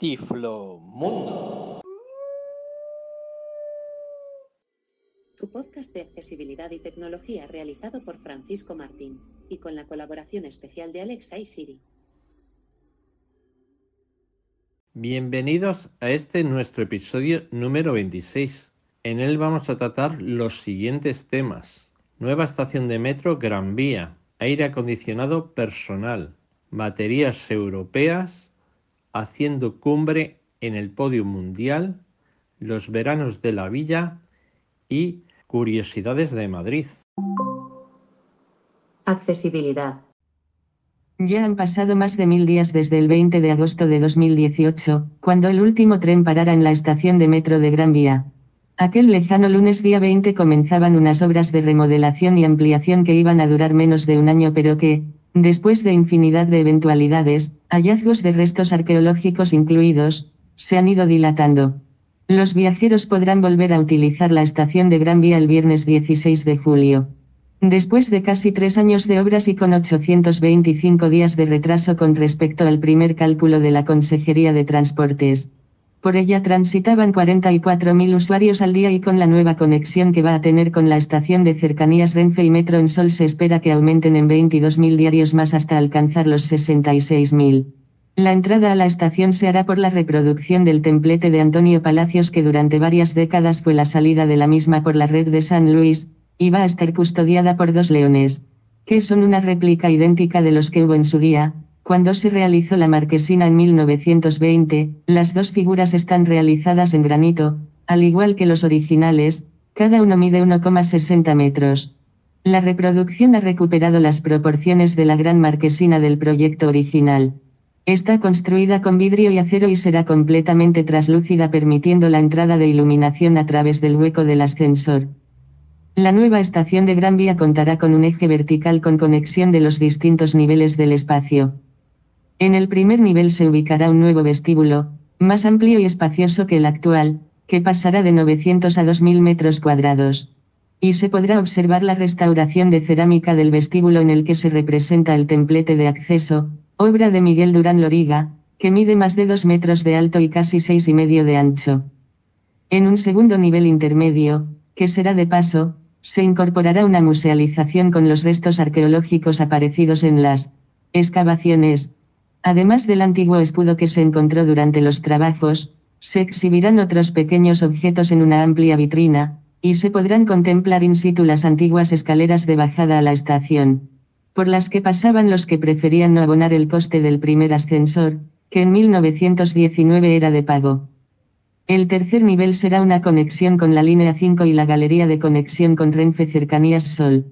Tiflo Mundo. Tu podcast de accesibilidad y tecnología realizado por Francisco Martín y con la colaboración especial de Alexa y Siri. Bienvenidos a este nuestro episodio número 26. En él vamos a tratar los siguientes temas. Nueva estación de metro Gran Vía, aire acondicionado personal, baterías europeas, haciendo cumbre en el podio mundial, los veranos de la villa y curiosidades de Madrid. Accesibilidad. Ya han pasado más de mil días desde el 20 de agosto de 2018, cuando el último tren parara en la estación de metro de Gran Vía. Aquel lejano lunes día 20 comenzaban unas obras de remodelación y ampliación que iban a durar menos de un año pero que, Después de infinidad de eventualidades, hallazgos de restos arqueológicos incluidos, se han ido dilatando. Los viajeros podrán volver a utilizar la estación de Gran Vía el viernes 16 de julio. Después de casi tres años de obras y con 825 días de retraso con respecto al primer cálculo de la Consejería de Transportes, por ella transitaban 44.000 usuarios al día y con la nueva conexión que va a tener con la estación de cercanías Renfe y Metro en Sol se espera que aumenten en 22.000 diarios más hasta alcanzar los 66.000. La entrada a la estación se hará por la reproducción del templete de Antonio Palacios que durante varias décadas fue la salida de la misma por la red de San Luis, y va a estar custodiada por dos leones, que son una réplica idéntica de los que hubo en su día, cuando se realizó la marquesina en 1920, las dos figuras están realizadas en granito, al igual que los originales, cada uno mide 1,60 metros. La reproducción ha recuperado las proporciones de la gran marquesina del proyecto original. Está construida con vidrio y acero y será completamente traslúcida permitiendo la entrada de iluminación a través del hueco del ascensor. La nueva estación de Gran Vía contará con un eje vertical con conexión de los distintos niveles del espacio. En el primer nivel se ubicará un nuevo vestíbulo, más amplio y espacioso que el actual, que pasará de 900 a 2000 metros cuadrados. Y se podrá observar la restauración de cerámica del vestíbulo en el que se representa el templete de acceso, obra de Miguel Durán Loriga, que mide más de 2 metros de alto y casi seis y medio de ancho. En un segundo nivel intermedio, que será de paso, se incorporará una musealización con los restos arqueológicos aparecidos en las excavaciones, Además del antiguo escudo que se encontró durante los trabajos, se exhibirán otros pequeños objetos en una amplia vitrina, y se podrán contemplar in situ las antiguas escaleras de bajada a la estación, por las que pasaban los que preferían no abonar el coste del primer ascensor, que en 1919 era de pago. El tercer nivel será una conexión con la línea 5 y la galería de conexión con Renfe Cercanías Sol.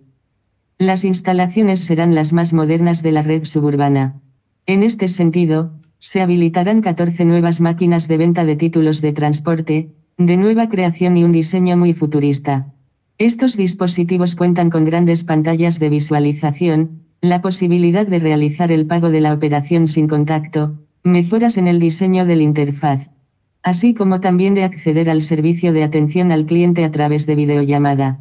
Las instalaciones serán las más modernas de la red suburbana. En este sentido, se habilitarán 14 nuevas máquinas de venta de títulos de transporte, de nueva creación y un diseño muy futurista. Estos dispositivos cuentan con grandes pantallas de visualización, la posibilidad de realizar el pago de la operación sin contacto, mejoras en el diseño del interfaz, así como también de acceder al servicio de atención al cliente a través de videollamada.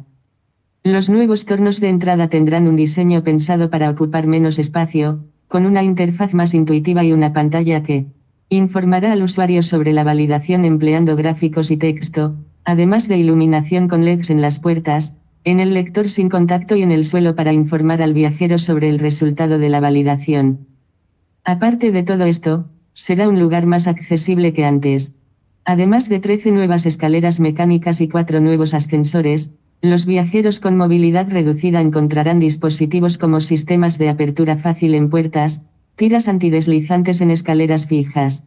Los nuevos tornos de entrada tendrán un diseño pensado para ocupar menos espacio, con una interfaz más intuitiva y una pantalla que informará al usuario sobre la validación empleando gráficos y texto, además de iluminación con LEDs en las puertas, en el lector sin contacto y en el suelo para informar al viajero sobre el resultado de la validación. Aparte de todo esto, será un lugar más accesible que antes. Además de 13 nuevas escaleras mecánicas y 4 nuevos ascensores, los viajeros con movilidad reducida encontrarán dispositivos como sistemas de apertura fácil en puertas, tiras antideslizantes en escaleras fijas,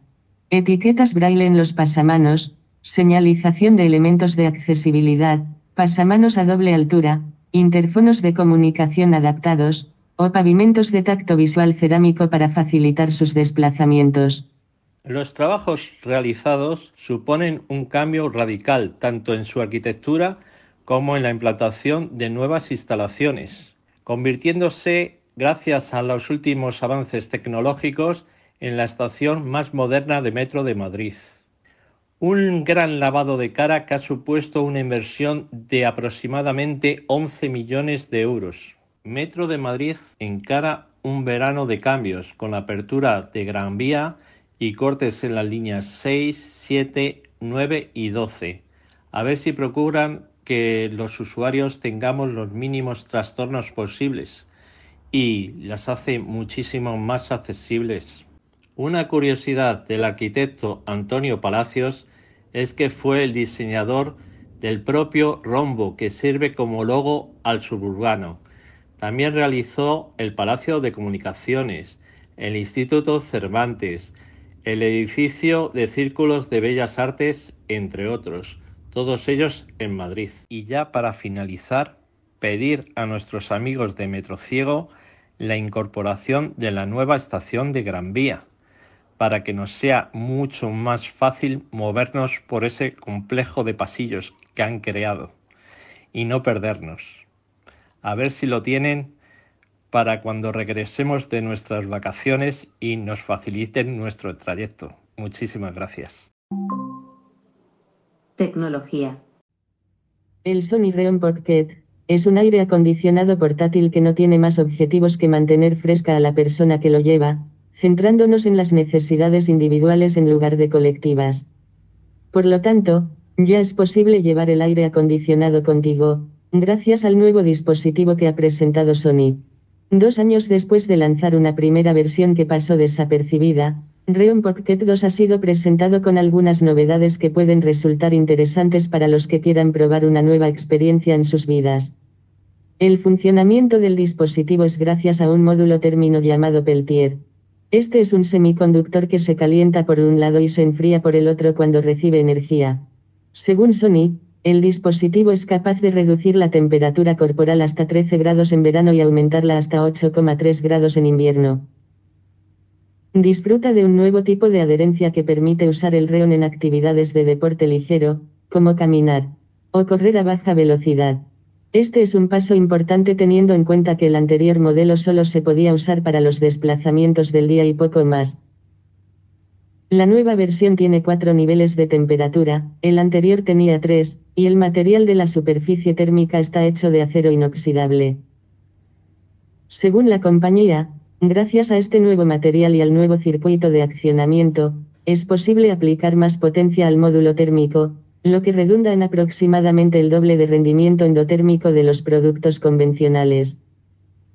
etiquetas braille en los pasamanos, señalización de elementos de accesibilidad, pasamanos a doble altura, interfonos de comunicación adaptados, o pavimentos de tacto visual cerámico para facilitar sus desplazamientos. Los trabajos realizados suponen un cambio radical tanto en su arquitectura como en la implantación de nuevas instalaciones, convirtiéndose, gracias a los últimos avances tecnológicos, en la estación más moderna de Metro de Madrid. Un gran lavado de cara que ha supuesto una inversión de aproximadamente 11 millones de euros. Metro de Madrid encara un verano de cambios con la apertura de Gran Vía y cortes en las líneas 6, 7, 9 y 12. A ver si procuran que los usuarios tengamos los mínimos trastornos posibles y las hace muchísimo más accesibles. Una curiosidad del arquitecto Antonio Palacios es que fue el diseñador del propio rombo que sirve como logo al suburbano. También realizó el Palacio de Comunicaciones, el Instituto Cervantes, el edificio de Círculos de Bellas Artes, entre otros, todos ellos en Madrid. Y ya para finalizar, pedir a nuestros amigos de Metrociego la incorporación de la nueva estación de Gran Vía, para que nos sea mucho más fácil movernos por ese complejo de pasillos que han creado y no perdernos. A ver si lo tienen para cuando regresemos de nuestras vacaciones y nos faciliten nuestro trayecto. Muchísimas gracias. Tecnología. El Sony Reon Pocket es un aire acondicionado portátil que no tiene más objetivos que mantener fresca a la persona que lo lleva, centrándonos en las necesidades individuales en lugar de colectivas. Por lo tanto, ya es posible llevar el aire acondicionado contigo, gracias al nuevo dispositivo que ha presentado Sony. Dos años después de lanzar una primera versión que pasó desapercibida, Reon Pocket 2 ha sido presentado con algunas novedades que pueden resultar interesantes para los que quieran probar una nueva experiencia en sus vidas. El funcionamiento del dispositivo es gracias a un módulo término llamado Peltier. Este es un semiconductor que se calienta por un lado y se enfría por el otro cuando recibe energía. Según Sony, el dispositivo es capaz de reducir la temperatura corporal hasta 13 grados en verano y aumentarla hasta 8,3 grados en invierno. Disfruta de un nuevo tipo de adherencia que permite usar el reón en actividades de deporte ligero, como caminar o correr a baja velocidad. Este es un paso importante teniendo en cuenta que el anterior modelo solo se podía usar para los desplazamientos del día y poco más. La nueva versión tiene cuatro niveles de temperatura, el anterior tenía tres, y el material de la superficie térmica está hecho de acero inoxidable. Según la compañía, gracias a este nuevo material y al nuevo circuito de accionamiento, es posible aplicar más potencia al módulo térmico, lo que redunda en aproximadamente el doble de rendimiento endotérmico de los productos convencionales.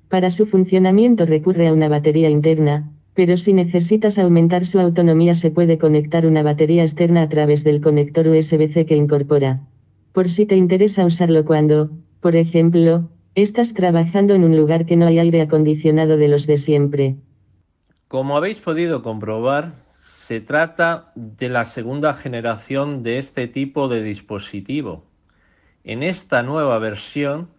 Para su funcionamiento recurre a una batería interna, pero si necesitas aumentar su autonomía se puede conectar una batería externa a través del conector USB-C que incorpora. Por si te interesa usarlo cuando, por ejemplo, estás trabajando en un lugar que no hay aire acondicionado de los de siempre. Como habéis podido comprobar, se trata de la segunda generación de este tipo de dispositivo. En esta nueva versión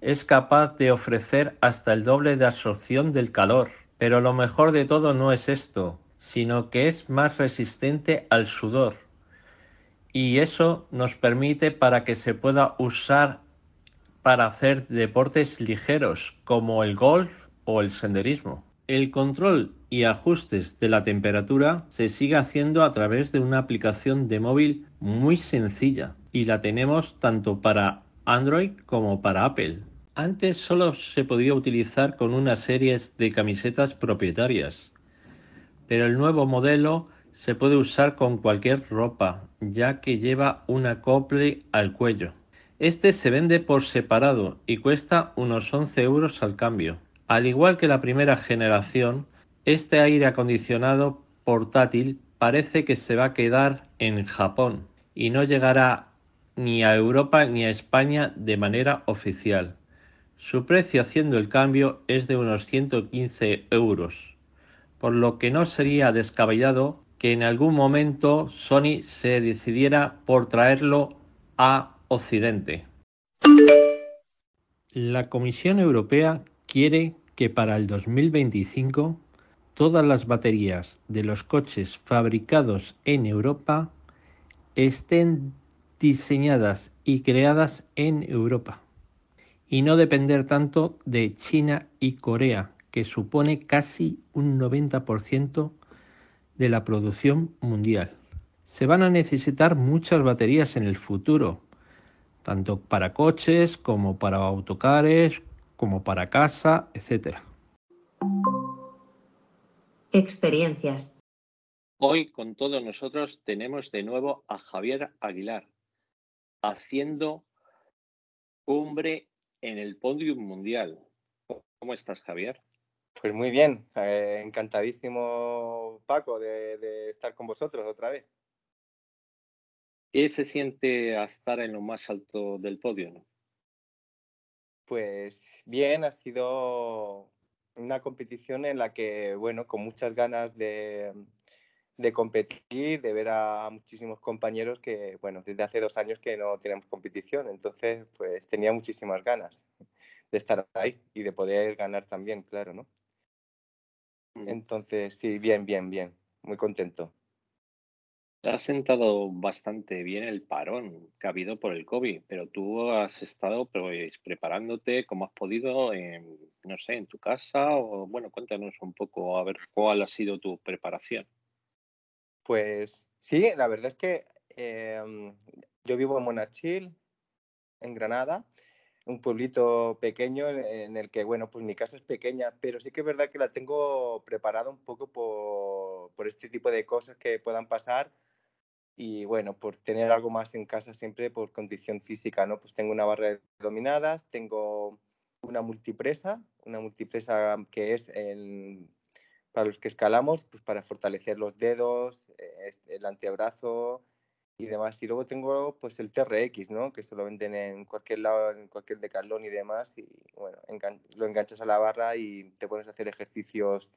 es capaz de ofrecer hasta el doble de absorción del calor pero lo mejor de todo no es esto, sino que es más resistente al sudor. Y eso nos permite para que se pueda usar para hacer deportes ligeros como el golf o el senderismo. El control y ajustes de la temperatura se sigue haciendo a través de una aplicación de móvil muy sencilla y la tenemos tanto para Android como para Apple. Antes solo se podía utilizar con una serie de camisetas propietarias, pero el nuevo modelo se puede usar con cualquier ropa, ya que lleva un acople al cuello. Este se vende por separado y cuesta unos 11 euros al cambio. Al igual que la primera generación, este aire acondicionado portátil parece que se va a quedar en Japón y no llegará ni a Europa ni a España de manera oficial. Su precio haciendo el cambio es de unos 115 euros, por lo que no sería descabellado que en algún momento Sony se decidiera por traerlo a Occidente. La Comisión Europea quiere que para el 2025 todas las baterías de los coches fabricados en Europa estén diseñadas y creadas en Europa y no depender tanto de China y Corea, que supone casi un 90% de la producción mundial. Se van a necesitar muchas baterías en el futuro, tanto para coches como para autocares, como para casa, etc. Experiencias. Hoy con todos nosotros tenemos de nuevo a Javier Aguilar haciendo cumbre en el podium mundial. ¿Cómo estás, Javier? Pues muy bien, eh, encantadísimo, Paco, de, estar con vosotros otra vez. ¿Qué se siente a estar en lo más alto del podio? Pues bien, ha sido una competición en la que, bueno, con muchas ganas de, de competir, de ver a muchísimos compañeros que, bueno, desde hace dos años que no tenemos competición, entonces, pues tenía muchísimas ganas de estar ahí y de poder ganar también, claro, ¿no? Mm. Entonces, sí, bien, bien, bien, muy contento. Has sentado bastante bien el parón que ha habido por el COVID, pero tú has estado pues, preparándote como has podido, en, no sé, en tu casa o, bueno, cuéntanos un poco a ver cuál ha sido tu preparación. Pues sí, la verdad es que em, yo vivo en Monachil, en Granada, un pueblito pequeño en, el que, bueno, pues mi casa es pequeña, pero sí que es verdad que la tengo preparada un poco por, por este tipo de cosas que puedan pasar y, bueno, por tener algo más en casa siempre por condición física, ¿no? Pues tengo una barra de dominadas, tengo una multipresa, una multipresa que es para los que escalamos, pues para fortalecer los dedos, eh, el antebrazo, y demás. Y luego tengo pues el TRX, ¿no? Que se lo venden en cualquier lado, en cualquier decalón y demás. Y bueno, lo enganchas a la barra y te pones a hacer ejercicios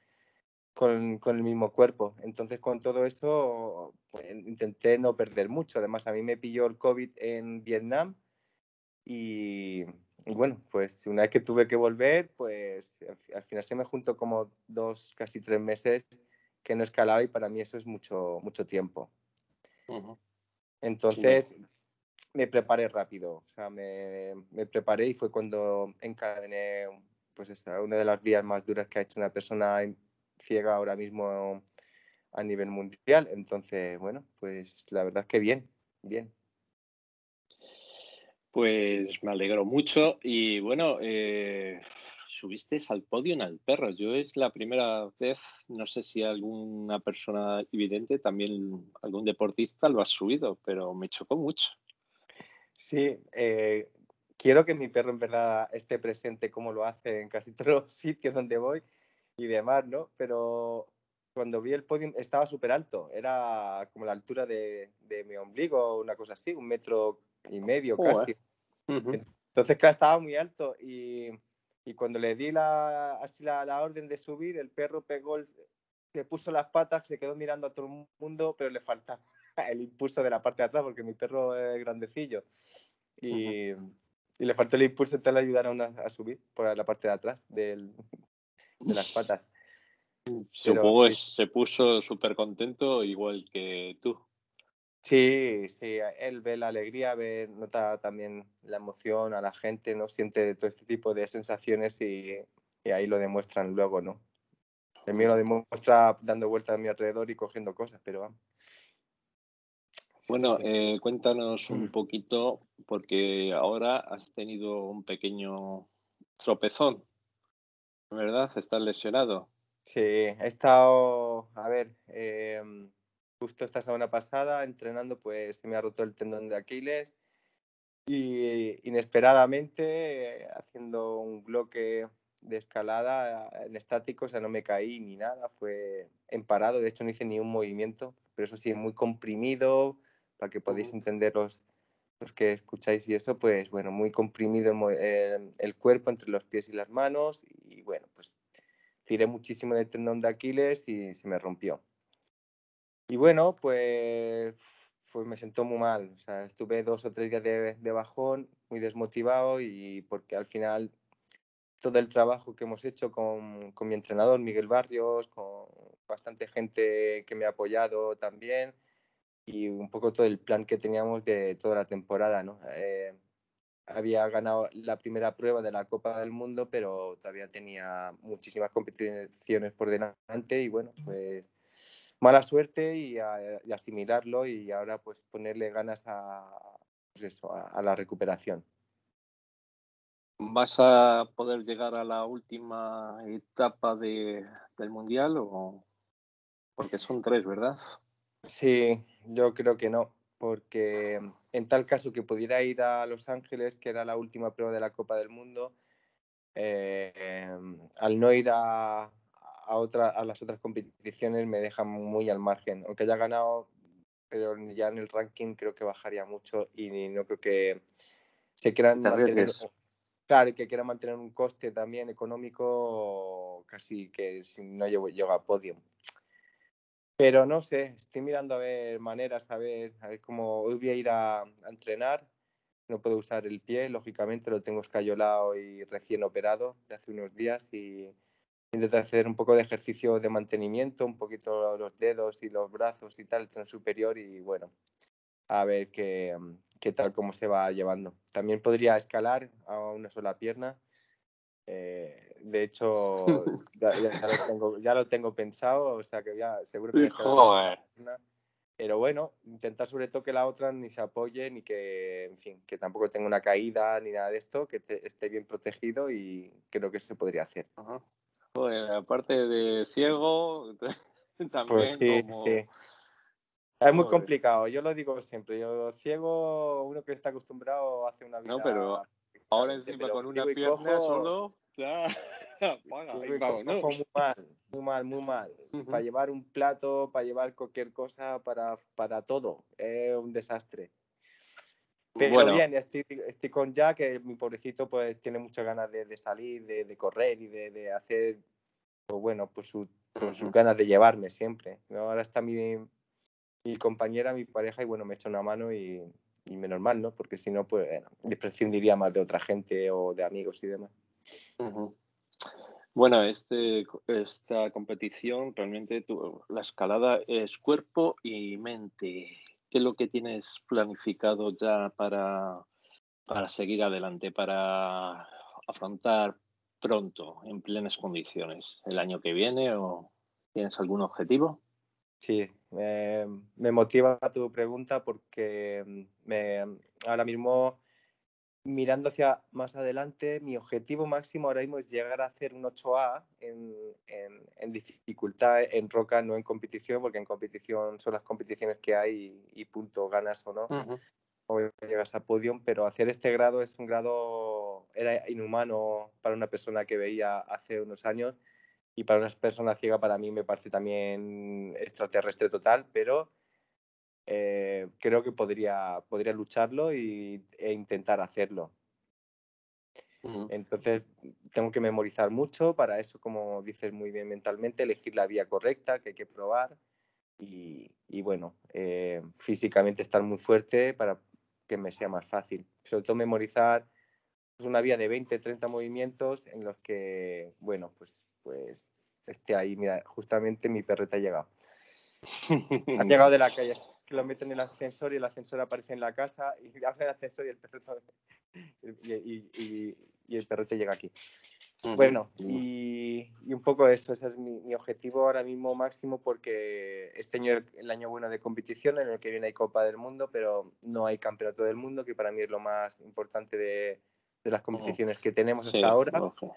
con, con el mismo cuerpo. Entonces con todo eso pues, intenté no perder mucho. Además a mí me pilló el COVID en Vietnam y, bueno, pues una vez que tuve que volver, pues al, final se me juntó como dos, casi tres meses que no escalaba y para mí eso es mucho, mucho tiempo. Entonces me preparé rápido, o sea, me, me, preparé y fue cuando encadené pues una de las vías más duras que ha hecho una persona ciega ahora mismo a nivel mundial. Entonces, bueno, pues la verdad es que bien, bien. Pues me alegro mucho y bueno, eh, subiste al podio en el perro. Yo es la primera vez, no sé si alguna persona evidente, también algún deportista lo ha subido, pero me chocó mucho. Sí, eh, quiero que mi perro en verdad esté presente como lo hace en casi todos los sitios donde voy y demás, ¿no? Pero cuando vi el podio estaba súper alto, era como la altura de, mi ombligo, una cosa así, un metro y medio casi. Entonces, claro, estaba muy alto y y cuando le di la, así la, la orden de subir, el perro pegó, se puso las patas, se quedó mirando a todo el mundo, pero le falta el impulso de la parte de atrás, porque mi perro es grandecillo. Y, y le faltó el impulso, entonces le ayudaron a, a, subir por la parte de atrás del, de las patas. Supongo que se puso súper contento, igual que tú. Sí, sí, él ve la alegría, ve, nota también la emoción a la gente, ¿no? Siente todo este tipo de sensaciones y, ahí lo demuestran luego, ¿no? El mío lo demuestra dando vueltas a mi alrededor y cogiendo cosas, pero vamos. bueno, Eh, cuéntanos un mm. poquito, porque ahora has tenido un pequeño tropezón, ¿verdad? Estás lesionado. Sí, he estado, a ver, eh, justo esta semana pasada entrenando, pues se me ha roto el tendón de Aquiles y inesperadamente haciendo un bloque de escalada en estático, o sea, no me caí ni nada, fue en parado, de hecho no hice ni un movimiento, pero eso sí, muy comprimido, para que podáis entender los, los que escucháis y eso, pues bueno, muy comprimido el, el cuerpo entre los pies y las manos y bueno, pues tiré muchísimo del tendón de Aquiles y se me rompió. Y bueno, pues, pues me sentó muy mal. O sea, estuve dos o tres días de, bajón, muy desmotivado y porque al final todo el trabajo que hemos hecho con, con, mi entrenador Miguel Barrios, con bastante gente que me ha apoyado también y un poco todo el plan que teníamos de toda la temporada, ¿no? Eh, había ganado la primera prueba de la Copa del Mundo, pero todavía tenía muchísimas competiciones por delante y bueno, pues mala suerte y, asimilarlo y ahora pues ponerle ganas a, pues eso, a, la recuperación. ¿Vas a poder llegar a la última etapa de, del Mundial o...? Porque son tres, ¿verdad? Sí, yo creo que no, porque en tal caso que pudiera ir a Los Ángeles, que era la última prueba de la Copa del Mundo, eh, al no ir a, a, otra, a las otras competiciones me deja muy al margen. Aunque haya ganado, pero ya en el ranking creo que bajaría mucho y no creo que se quieran mantener, claro, que quieran mantener un coste también económico casi que si no llego, llego a podium. Pero no sé, estoy mirando a ver maneras, a ver, a cómo hoy voy a ir a, entrenar. No puedo usar el pie, lógicamente, lo tengo escayolado y recién operado de hace unos días y intento hacer un poco de ejercicio de mantenimiento, un poquito los dedos y los brazos y tal, el tren superior y bueno, a ver qué, qué tal, cómo se va llevando. También podría escalar a una sola pierna. Eh, de hecho, ya, ya, lo tengo, ya, lo tengo, pensado, o sea que ya seguro que... Pero bueno, intentar sobre todo que la otra ni se apoye, ni que, en fin, que tampoco tenga una caída ni nada de esto, que te, esté bien protegido y creo que se podría hacer. Ajá. Joder, aparte de ciego, también pues sí, como... sí. Es muy complicado, yo lo digo siempre. Yo ciego, uno que está acostumbrado hace una vida. No, pero ahora encima pero con una pierna cojo, solo, Paga, cojo muy mal, muy mal, muy mal. Uh -huh. Para llevar un plato, para llevar cualquier cosa, para, para todo. Es un desastre. Pero bueno. bien, estoy, estoy, con Jack, que mi pobrecito pues tiene muchas ganas de, de salir, de, de, correr y de, de hacer, pues bueno, pues, su, pues sus ganas de llevarme siempre. Ahora está mi, mi compañera, mi pareja, y bueno, me echa una mano y, y menos mal, ¿no? Porque si no, pues bueno, prescindiría más de otra gente o de amigos y demás. Bueno, este, esta competición realmente la escalada es cuerpo y mente. ¿Qué es lo que tienes planificado ya para, para seguir adelante, para afrontar pronto, en plenas condiciones, el año que viene o tienes algún objetivo? Sí, eh, me motiva tu pregunta porque me, ahora mismo, mirando hacia más adelante, mi objetivo máximo ahora mismo es llegar a hacer un 8A en, en, en dificultad en roca, no en competición, porque en competición son las competiciones que hay y, y punto, ganas o no. Uh -huh. O llegas a podium, pero hacer este grado es un grado, era inhumano para una persona que veía hace unos años y para una persona ciega para mí me parece también extraterrestre total, pero eh, creo que podría, podría lucharlo y, e intentar hacerlo. Uh -huh. Entonces tengo que memorizar mucho, para eso, como dices muy bien mentalmente, elegir la vía correcta que hay que probar y, y bueno, eh, físicamente estar muy fuerte para que me sea más fácil. Sobre todo memorizar pues, una vía de 20, 30 movimientos en los que, bueno, pues pues esté ahí. Mira, justamente mi perreta ha llegado. ha llegado de la calle, que lo meten en el ascensor y el ascensor aparece en la casa y abre el ascensor y el perrito y, y, y, el perrete llega aquí. Uh -huh. Bueno, y, y, un poco eso, ese es mi, mi, objetivo ahora mismo máximo porque este año es el año bueno de competición en el que viene hay Copa del Mundo, pero no hay Campeonato del Mundo, que para mí es lo más importante de, de las competiciones que tenemos hasta sí, ahora. Okay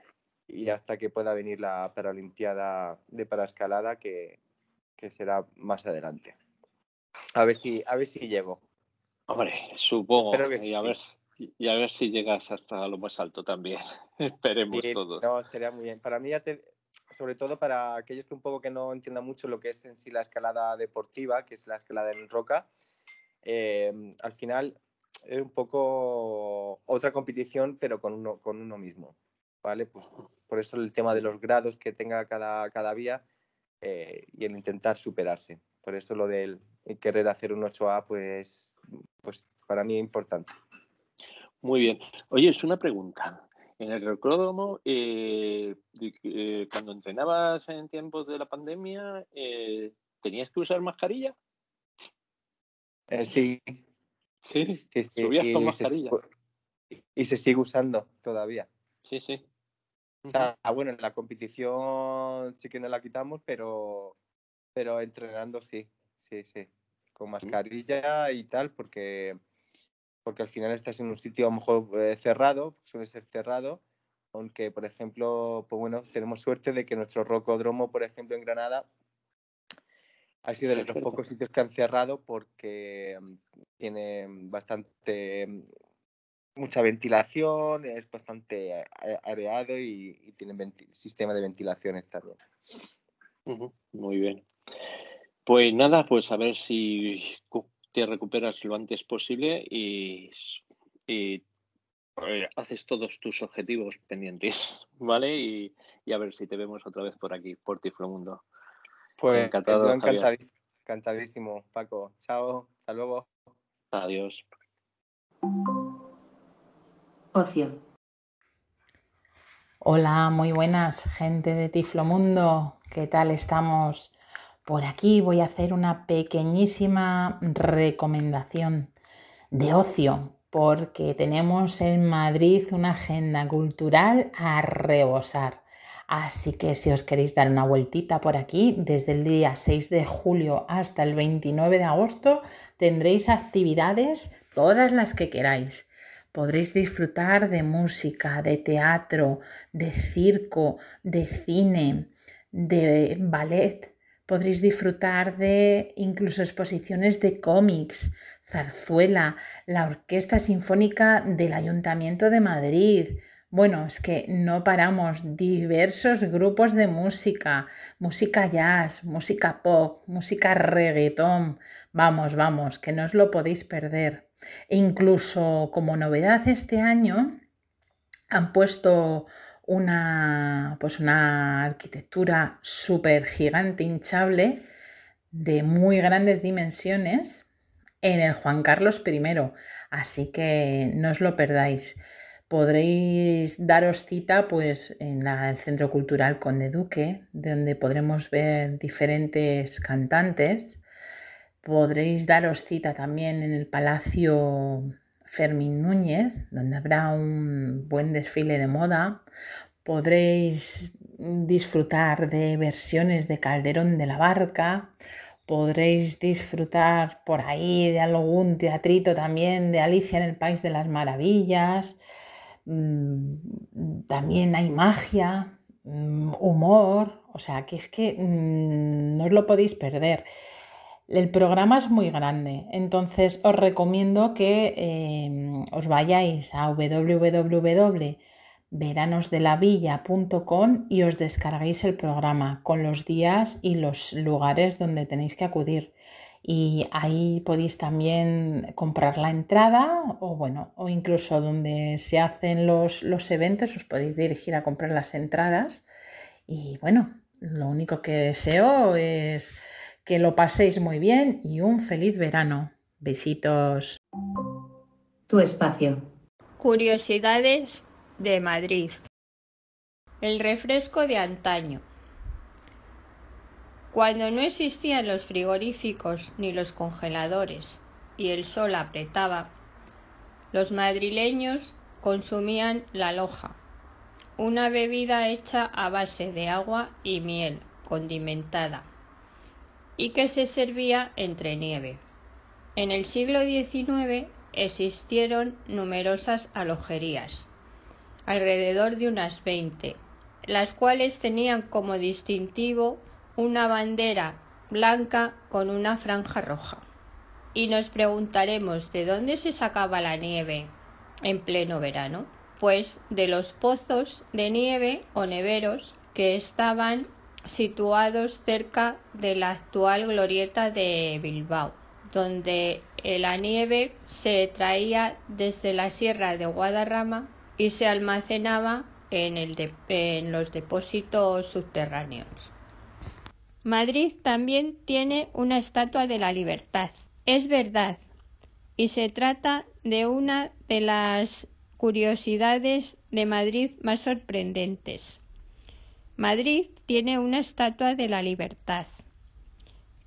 y hasta que pueda venir la Paralimpiada de Paraescalada, que, que será más adelante. A ver si, a ver si llego. Hombre, supongo. Que y, a sí. ver, y a ver si llegas hasta lo más alto también. Esperemos sí, todos. No, estaría muy bien. Para mí, ya te, sobre todo para aquellos que un poco que no entiendan mucho lo que es en sí la escalada deportiva, que es la escalada en roca, eh, al final es un poco otra competición, pero con uno, con uno mismo. ¿vale? Pues por eso el tema de los grados que tenga cada, cada vía eh, y el intentar superarse. Por eso lo del querer hacer un 8A, pues, pues para mí es importante. Muy bien. Oye, es una pregunta. En el recródromo, eh, eh, cuando entrenabas en tiempos de la pandemia, eh, ¿tenías que usar mascarilla? sí. Sí, sí, sí. ¿Subías con mascarilla? Se, y se sigue usando todavía. Sí, sí. O sea, bueno, en la competición sí que no la quitamos, pero, pero entrenando sí, sí, sí. Con mascarilla y tal, porque, porque al final estás en un sitio a lo mejor eh, cerrado, suele ser cerrado, aunque, por ejemplo, pues bueno, tenemos suerte de que nuestro rocódromo, por ejemplo, en Granada, Ha sido de los pocos sitios que han cerrado porque mm, tiene bastante mm, mucha ventilación, es bastante areado y, tiene sistema de ventilaciones también. Muy bien. Pues nada, pues a ver si te recuperas lo antes posible y, eh, haces todos tus objetivos pendientes, ¿vale? Y, a ver si te vemos otra vez por aquí, por Tiflomundo. Pues Encantado, encantadísimo, encantadísimo, Paco. Chao, hasta luego. Adiós. Ocio. Hola, muy buenas, gente de Tiflomundo. ¿Qué tal estamos? Por aquí voy a hacer una pequeñísima recomendación de ocio, porque tenemos en Madrid una agenda cultural a rebosar. Así que si os queréis dar una vueltita por aquí, desde el día 6 de julio hasta el 29 de agosto tendréis actividades todas las que queráis. Podréis disfrutar de música, de teatro, de circo, de cine, de ballet, Podréis disfrutar de incluso exposiciones de cómics, zarzuela, la Orquesta Sinfónica del Ayuntamiento de Madrid. Bueno, es que no paramos, diversos grupos de música, música jazz, música pop, música reggaetón. Vamos, vamos, que no os lo podéis perder. E incluso como novedad este año han puesto una, pues una arquitectura súper gigante, hinchable, de muy grandes dimensiones en el Juan Carlos I. Así que no os lo perdáis. Podréis daros cita pues, en el Centro Cultural Conde Duque, donde podremos ver diferentes cantantes. Podréis daros cita también en el Palacio Fermín Núñez, donde habrá un buen desfile de moda. Podréis disfrutar de versiones de Calderón de la Barca. Podréis disfrutar por ahí de algún teatrito también de Alicia en el País de las Maravillas. Mm, también hay magia, mm, humor, o sea que es que mm, no os lo podéis perder. El programa es muy grande, entonces os recomiendo que em, os vayáis a www.veranosdelavilla.com y os descarguéis el programa con los días y los lugares donde tenéis que acudir. Y ahí podéis también comprar la entrada o bueno, o incluso donde se hacen los, los eventos os podéis dirigir a comprar las entradas. Y bueno, lo único que deseo es que lo paséis muy bien y un feliz verano. Besitos. Tu espacio. Curiosidades de Madrid. El refresco de antaño. Cuando no existían los frigoríficos ni los congeladores y el sol apretaba, los madrileños consumían la loja, una bebida hecha a base de agua y miel condimentada y que se servía entre nieve. En el siglo XIX existieron numerosas alojerías, alrededor de unas veinte, las cuales tenían como distintivo una bandera blanca con una franja roja. Y nos preguntaremos de dónde se sacaba la nieve en pleno verano. Pues de los pozos de nieve o neveros que estaban situados cerca de la actual glorieta de Bilbao, donde la nieve se traía desde la sierra de Guadarrama y se almacenaba en, los depósitos subterráneos. Madrid también tiene una estatua de la libertad. Es verdad, y se trata de una de las curiosidades de Madrid más sorprendentes. Madrid tiene una estatua de la libertad,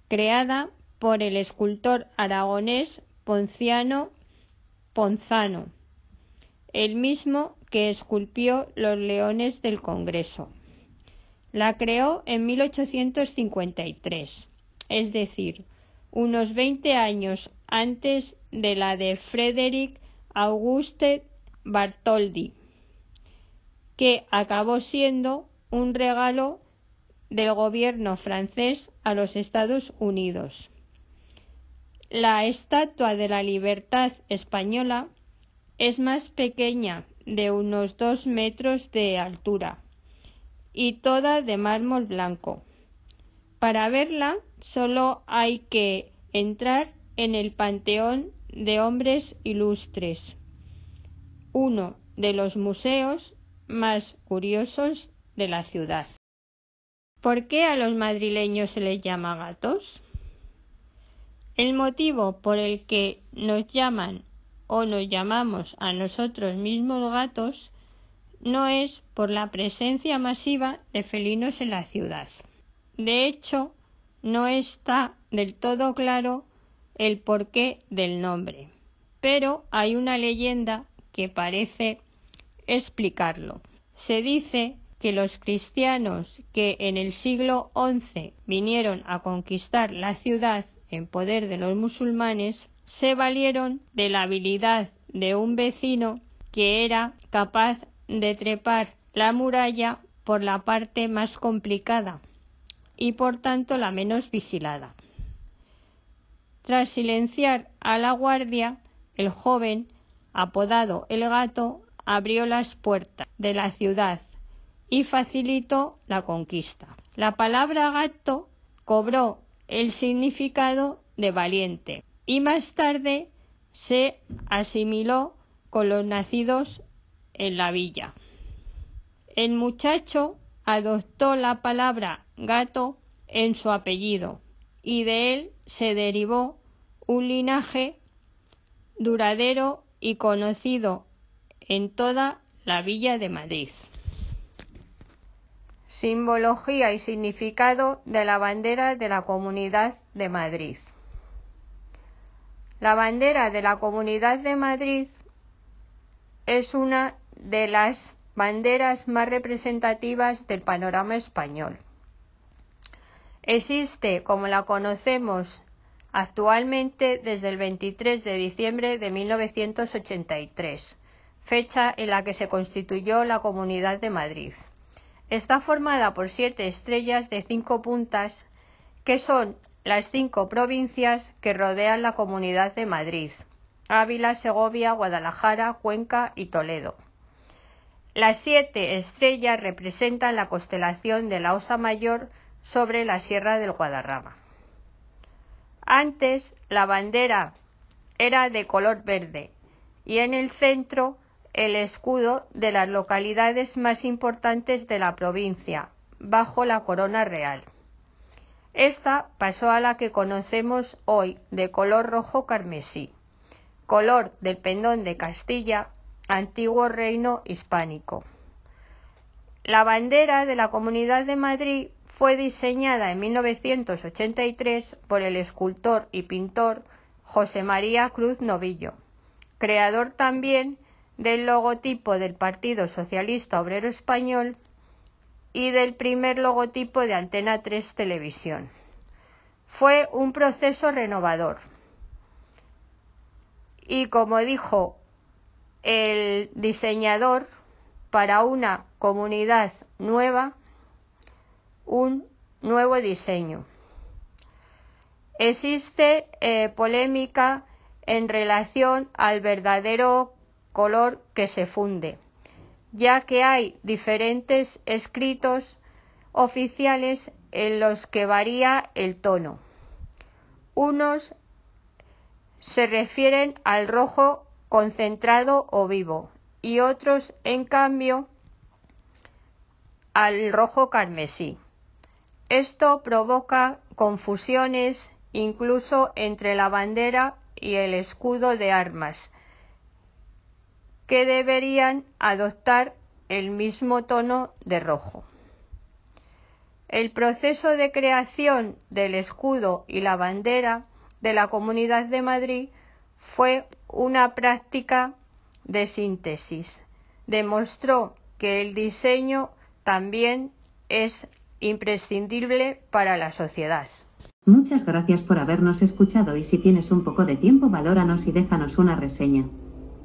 creada por el escultor aragonés Ponciano Ponzano, el mismo que esculpió los leones del Congreso. La creó en 1853, es decir, unos 20 años antes de la de Frederick Auguste Bartholdi, que acabó siendo un regalo del gobierno francés a los Estados Unidos. La Estatua de la Libertad española es más pequeña, de unos dos metros de altura, y toda de mármol blanco. Para verla solo hay que entrar en el Panteón de Hombres Ilustres, uno de los museos más curiosos de la ciudad. ¿Por qué a los madrileños se les llama gatos? El motivo por el que nos llaman o nos llamamos a nosotros mismos gatos no es por la presencia masiva de felinos en la ciudad. De hecho, no está del todo claro el porqué del nombre, pero hay una leyenda que parece explicarlo. Se dice que los cristianos que en el siglo XI vinieron a conquistar la ciudad en poder de los musulmanes se valieron de la habilidad de un vecino que era capaz de trepar la muralla por la parte más complicada y por tanto la menos vigilada. Tras silenciar a la guardia, el joven, apodado el gato, abrió las puertas de la ciudad y facilitó la conquista. La palabra gato cobró el significado de valiente y más tarde se asimiló con los nacidos en la villa. El muchacho adoptó la palabra gato en su apellido y de él se derivó un linaje duradero y conocido en toda la villa de Madrid. Simbología y significado de la bandera de la Comunidad de Madrid. La bandera de la Comunidad de Madrid es una de las banderas más representativas del panorama español. Existe, como la conocemos actualmente, desde el 23 de diciembre de 1983, fecha en la que se constituyó la Comunidad de Madrid. Está formada por siete estrellas de cinco puntas, que son las cinco provincias que rodean la Comunidad de Madrid, Ávila, Segovia, Guadalajara, Cuenca y Toledo. Las siete estrellas representan la constelación de la Osa Mayor sobre la Sierra del Guadarrama. Antes la bandera era de color verde y en el centro el escudo de las localidades más importantes de la provincia, bajo la corona real. Esta pasó a la que conocemos hoy de color rojo carmesí, color del pendón de Castilla, antiguo reino hispánico. La bandera de la Comunidad de Madrid fue diseñada en 1983 por el escultor y pintor José María Cruz Novillo, creador también del logotipo del Partido Socialista Obrero Español y del primer logotipo de Antena 3 Televisión. Fue un proceso renovador. Y como dijo el diseñador, para una comunidad nueva, un nuevo diseño. Existe eh, polémica en relación al verdadero color que se funde, ya que hay diferentes escritos oficiales en los que varía el tono. Unos se refieren al rojo concentrado o vivo y otros, en cambio, al rojo carmesí. Esto provoca confusiones incluso entre la bandera y el escudo de armas, que deberían adoptar el mismo tono de rojo. El proceso de creación del escudo y la bandera de la Comunidad de Madrid fue una práctica de síntesis. Demostró que el diseño también es imprescindible para la sociedad. Muchas gracias por habernos escuchado y si tienes un poco de tiempo valóranos y déjanos una reseña.